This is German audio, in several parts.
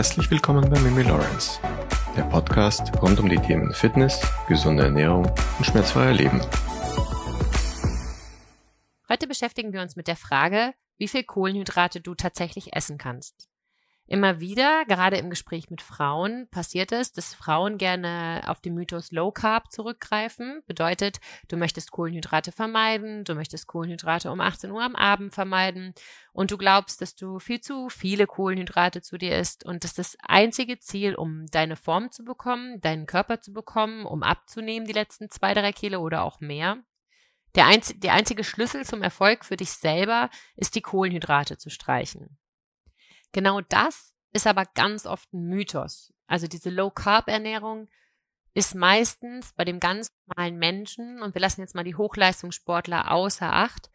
Herzlich willkommen bei Mimi Lawrence, der Podcast rund um die Themen Fitness, gesunde Ernährung und schmerzfreier Leben. Heute beschäftigen wir uns mit der Frage, wie viel Kohlenhydrate du tatsächlich essen kannst. Immer wieder, gerade im Gespräch mit Frauen, passiert es, dass Frauen gerne auf den Mythos Low Carb zurückgreifen. Bedeutet, du möchtest Kohlenhydrate vermeiden, du möchtest Kohlenhydrate um 18 Uhr am Abend vermeiden und du glaubst, dass du viel zu viele Kohlenhydrate zu dir isst und dass das einzige Ziel, um deine Form zu bekommen, deinen Körper zu bekommen, um abzunehmen, die letzten zwei, drei Kilo oder auch mehr. Der, einz der einzige Schlüssel zum Erfolg für dich selber ist, die Kohlenhydrate zu streichen. Genau das ist aber ganz oft ein Mythos. Also diese Low-Carb-Ernährung ist meistens bei dem ganz normalen Menschen, und wir lassen jetzt mal die Hochleistungssportler außer Acht,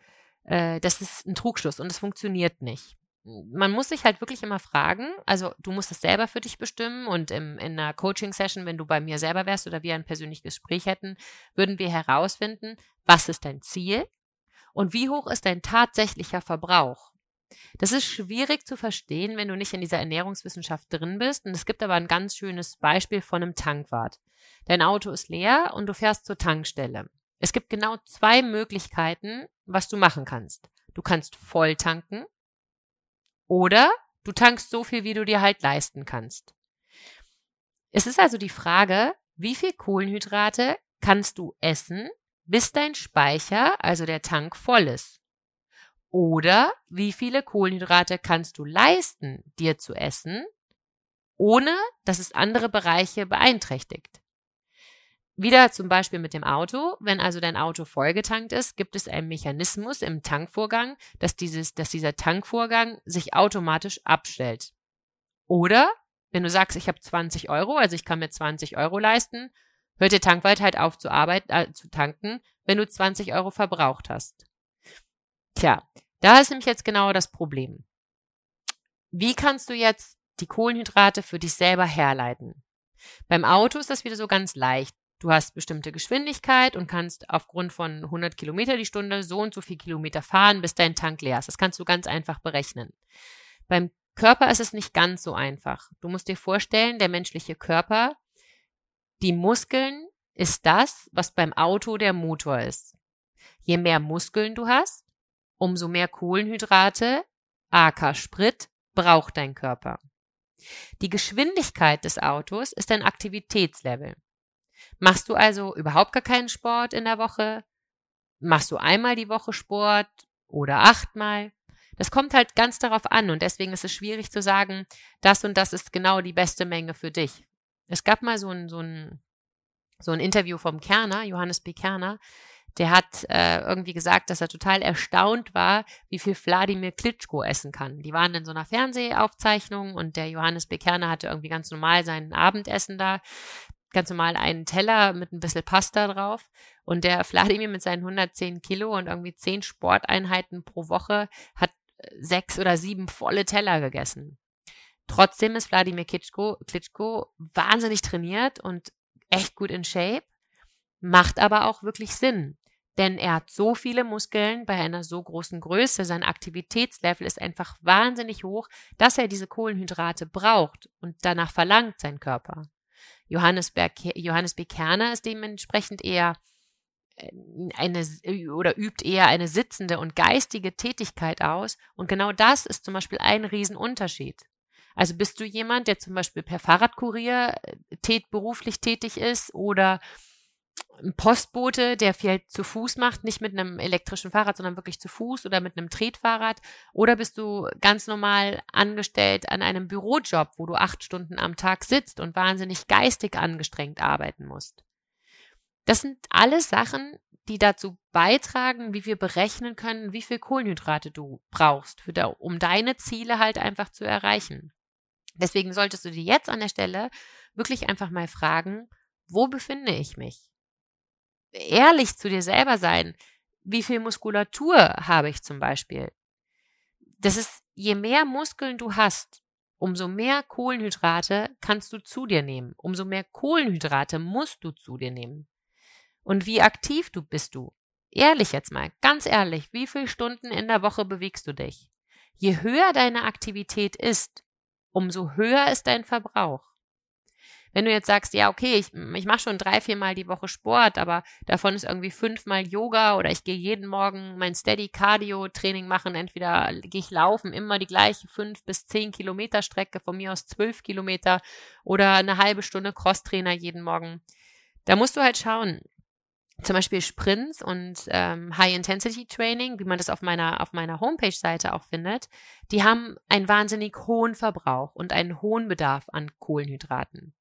äh, das ist ein Trugschluss und es funktioniert nicht. Man muss sich halt wirklich immer fragen, also du musst es selber für dich bestimmen und im, in einer Coaching-Session, wenn du bei mir selber wärst oder wir ein persönliches Gespräch hätten, würden wir herausfinden, was ist dein Ziel und wie hoch ist dein tatsächlicher Verbrauch. Das ist schwierig zu verstehen, wenn du nicht in dieser Ernährungswissenschaft drin bist. Und es gibt aber ein ganz schönes Beispiel von einem Tankwart. Dein Auto ist leer und du fährst zur Tankstelle. Es gibt genau zwei Möglichkeiten, was du machen kannst. Du kannst voll tanken oder du tankst so viel, wie du dir halt leisten kannst. Es ist also die Frage, wie viel Kohlenhydrate kannst du essen, bis dein Speicher, also der Tank, voll ist. Oder wie viele Kohlenhydrate kannst du leisten, dir zu essen, ohne dass es andere Bereiche beeinträchtigt. Wieder zum Beispiel mit dem Auto. Wenn also dein Auto vollgetankt ist, gibt es einen Mechanismus im Tankvorgang, dass, dieses, dass dieser Tankvorgang sich automatisch abstellt. Oder wenn du sagst, ich habe 20 Euro, also ich kann mir 20 Euro leisten, hört der Tankwart halt auf zu, arbeiten, äh, zu tanken, wenn du 20 Euro verbraucht hast. Tja, da ist nämlich jetzt genau das Problem. Wie kannst du jetzt die Kohlenhydrate für dich selber herleiten? Beim Auto ist das wieder so ganz leicht. Du hast bestimmte Geschwindigkeit und kannst aufgrund von 100 Kilometer die Stunde so und so viel Kilometer fahren, bis dein Tank leer ist. Das kannst du ganz einfach berechnen. Beim Körper ist es nicht ganz so einfach. Du musst dir vorstellen, der menschliche Körper, die Muskeln ist das, was beim Auto der Motor ist. Je mehr Muskeln du hast, umso mehr Kohlenhydrate, aka Sprit, braucht dein Körper. Die Geschwindigkeit des Autos ist dein Aktivitätslevel. Machst du also überhaupt gar keinen Sport in der Woche? Machst du einmal die Woche Sport oder achtmal? Das kommt halt ganz darauf an und deswegen ist es schwierig zu sagen, das und das ist genau die beste Menge für dich. Es gab mal so ein, so ein, so ein Interview vom Kerner, Johannes B. Kerner, der hat äh, irgendwie gesagt, dass er total erstaunt war, wie viel Wladimir Klitschko essen kann. Die waren in so einer Fernsehaufzeichnung und der Johannes Bekerner hatte irgendwie ganz normal sein Abendessen da, ganz normal einen Teller mit ein bisschen Pasta drauf. Und der Wladimir mit seinen 110 Kilo und irgendwie 10 Sporteinheiten pro Woche hat äh, sechs oder sieben volle Teller gegessen. Trotzdem ist Wladimir Klitschko, Klitschko wahnsinnig trainiert und echt gut in Shape, macht aber auch wirklich Sinn. Denn er hat so viele Muskeln bei einer so großen Größe, sein Aktivitätslevel ist einfach wahnsinnig hoch, dass er diese Kohlenhydrate braucht und danach verlangt sein Körper. Johannes, Johannes B. Kerner ist dementsprechend eher äh, eine oder übt eher eine sitzende und geistige Tätigkeit aus. Und genau das ist zum Beispiel ein Riesenunterschied. Also bist du jemand, der zum Beispiel per Fahrradkurier äh, tät, beruflich tätig ist oder Postbote, der viel zu Fuß macht, nicht mit einem elektrischen Fahrrad, sondern wirklich zu Fuß oder mit einem Tretfahrrad? Oder bist du ganz normal angestellt an einem Bürojob, wo du acht Stunden am Tag sitzt und wahnsinnig geistig angestrengt arbeiten musst? Das sind alles Sachen, die dazu beitragen, wie wir berechnen können, wie viel Kohlenhydrate du brauchst, für, um deine Ziele halt einfach zu erreichen. Deswegen solltest du dir jetzt an der Stelle wirklich einfach mal fragen, wo befinde ich mich? Ehrlich zu dir selber sein. Wie viel Muskulatur habe ich zum Beispiel? Das ist, je mehr Muskeln du hast, umso mehr Kohlenhydrate kannst du zu dir nehmen. Umso mehr Kohlenhydrate musst du zu dir nehmen. Und wie aktiv du bist du? Ehrlich jetzt mal, ganz ehrlich, wie viele Stunden in der Woche bewegst du dich? Je höher deine Aktivität ist, umso höher ist dein Verbrauch. Wenn du jetzt sagst, ja, okay, ich, ich mache schon drei, viermal die Woche Sport, aber davon ist irgendwie fünfmal Yoga oder ich gehe jeden Morgen mein Steady Cardio Training machen, entweder gehe ich laufen, immer die gleiche fünf bis zehn Kilometer Strecke, von mir aus zwölf Kilometer oder eine halbe Stunde Crosstrainer jeden Morgen. Da musst du halt schauen, zum Beispiel Sprints und ähm, High-Intensity-Training, wie man das auf meiner, auf meiner Homepage-Seite auch findet, die haben einen wahnsinnig hohen Verbrauch und einen hohen Bedarf an Kohlenhydraten.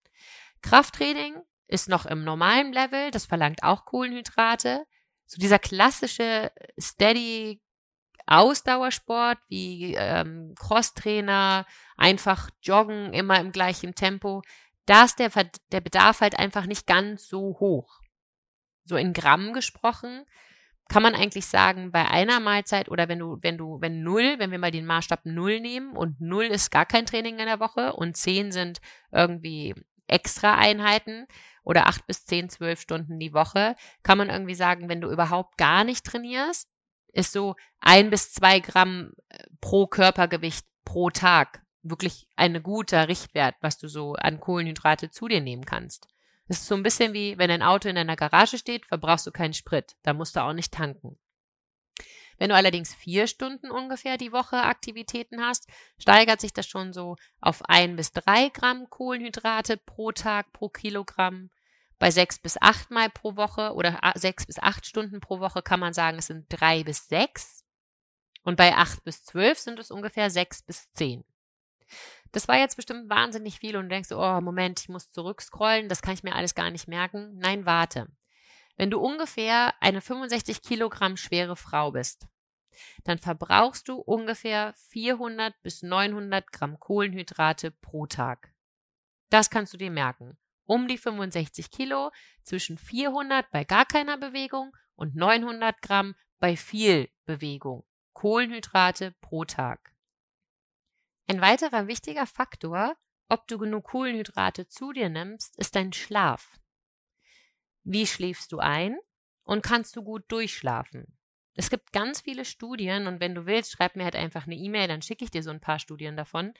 Krafttraining ist noch im normalen Level, das verlangt auch Kohlenhydrate. So dieser klassische Steady Ausdauersport wie ähm, Crosstrainer, einfach joggen, immer im gleichen Tempo, da ist der, der Bedarf halt einfach nicht ganz so hoch. So in Gramm gesprochen, kann man eigentlich sagen, bei einer Mahlzeit oder wenn du, wenn du, wenn null, wenn wir mal den Maßstab null nehmen und null ist gar kein Training in der Woche und zehn sind irgendwie extra Einheiten oder acht bis zehn, zwölf Stunden die Woche, kann man irgendwie sagen, wenn du überhaupt gar nicht trainierst, ist so ein bis zwei Gramm äh, pro Körpergewicht pro Tag wirklich ein guter Richtwert, was du so an Kohlenhydrate zu dir nehmen kannst. Das ist so ein bisschen wie, wenn ein Auto in deiner Garage steht, verbrauchst du keinen Sprit. Da musst du auch nicht tanken. Wenn du allerdings vier Stunden ungefähr die Woche Aktivitäten hast, steigert sich das schon so auf ein bis drei Gramm Kohlenhydrate pro Tag pro Kilogramm. Bei sechs bis acht Mal pro Woche oder sechs bis acht Stunden pro Woche kann man sagen, es sind drei bis sechs. Und bei acht bis zwölf sind es ungefähr sechs bis zehn. Das war jetzt bestimmt wahnsinnig viel und du denkst, oh, Moment, ich muss zurückscrollen, das kann ich mir alles gar nicht merken. Nein, warte. Wenn du ungefähr eine 65 Kilogramm schwere Frau bist, dann verbrauchst du ungefähr 400 bis 900 Gramm Kohlenhydrate pro Tag. Das kannst du dir merken. Um die 65 Kilo, zwischen 400 bei gar keiner Bewegung und 900 Gramm bei viel Bewegung. Kohlenhydrate pro Tag. Ein weiterer wichtiger Faktor, ob du genug Kohlenhydrate zu dir nimmst, ist dein Schlaf. Wie schläfst du ein und kannst du gut durchschlafen? Es gibt ganz viele Studien und wenn du willst, schreib mir halt einfach eine E-Mail, dann schicke ich dir so ein paar Studien davon,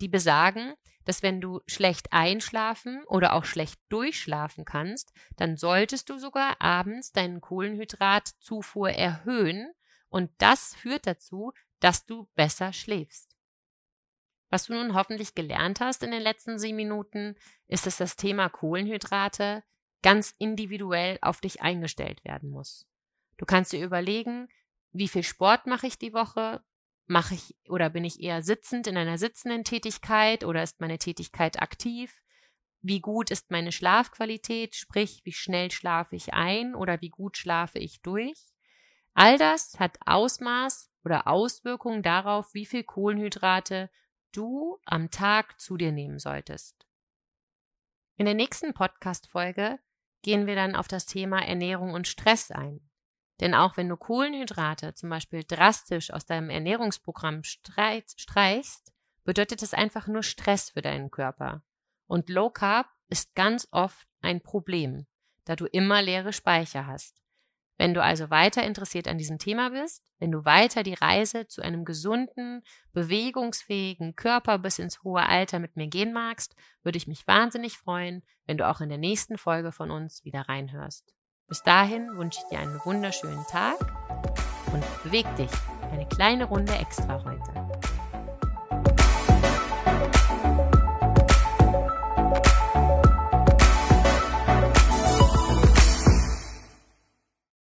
die besagen, dass wenn du schlecht einschlafen oder auch schlecht durchschlafen kannst, dann solltest du sogar abends deinen Kohlenhydratzufuhr erhöhen und das führt dazu, dass du besser schläfst. Was du nun hoffentlich gelernt hast in den letzten sieben Minuten, ist, dass das Thema Kohlenhydrate ganz individuell auf dich eingestellt werden muss. Du kannst dir überlegen, wie viel Sport mache ich die Woche? Mache ich oder bin ich eher sitzend in einer sitzenden Tätigkeit oder ist meine Tätigkeit aktiv? Wie gut ist meine Schlafqualität, sprich, wie schnell schlafe ich ein oder wie gut schlafe ich durch? All das hat Ausmaß oder Auswirkungen darauf, wie viel Kohlenhydrate du am Tag zu dir nehmen solltest. In der nächsten Podcast-Folge gehen wir dann auf das Thema Ernährung und Stress ein. Denn auch wenn du Kohlenhydrate zum Beispiel drastisch aus deinem Ernährungsprogramm streichst, bedeutet es einfach nur Stress für deinen Körper. Und Low Carb ist ganz oft ein Problem, da du immer leere Speicher hast. Wenn du also weiter interessiert an diesem Thema bist, wenn du weiter die Reise zu einem gesunden, bewegungsfähigen Körper bis ins hohe Alter mit mir gehen magst, würde ich mich wahnsinnig freuen, wenn du auch in der nächsten Folge von uns wieder reinhörst. Bis dahin wünsche ich dir einen wunderschönen Tag und beweg dich eine kleine Runde extra heute.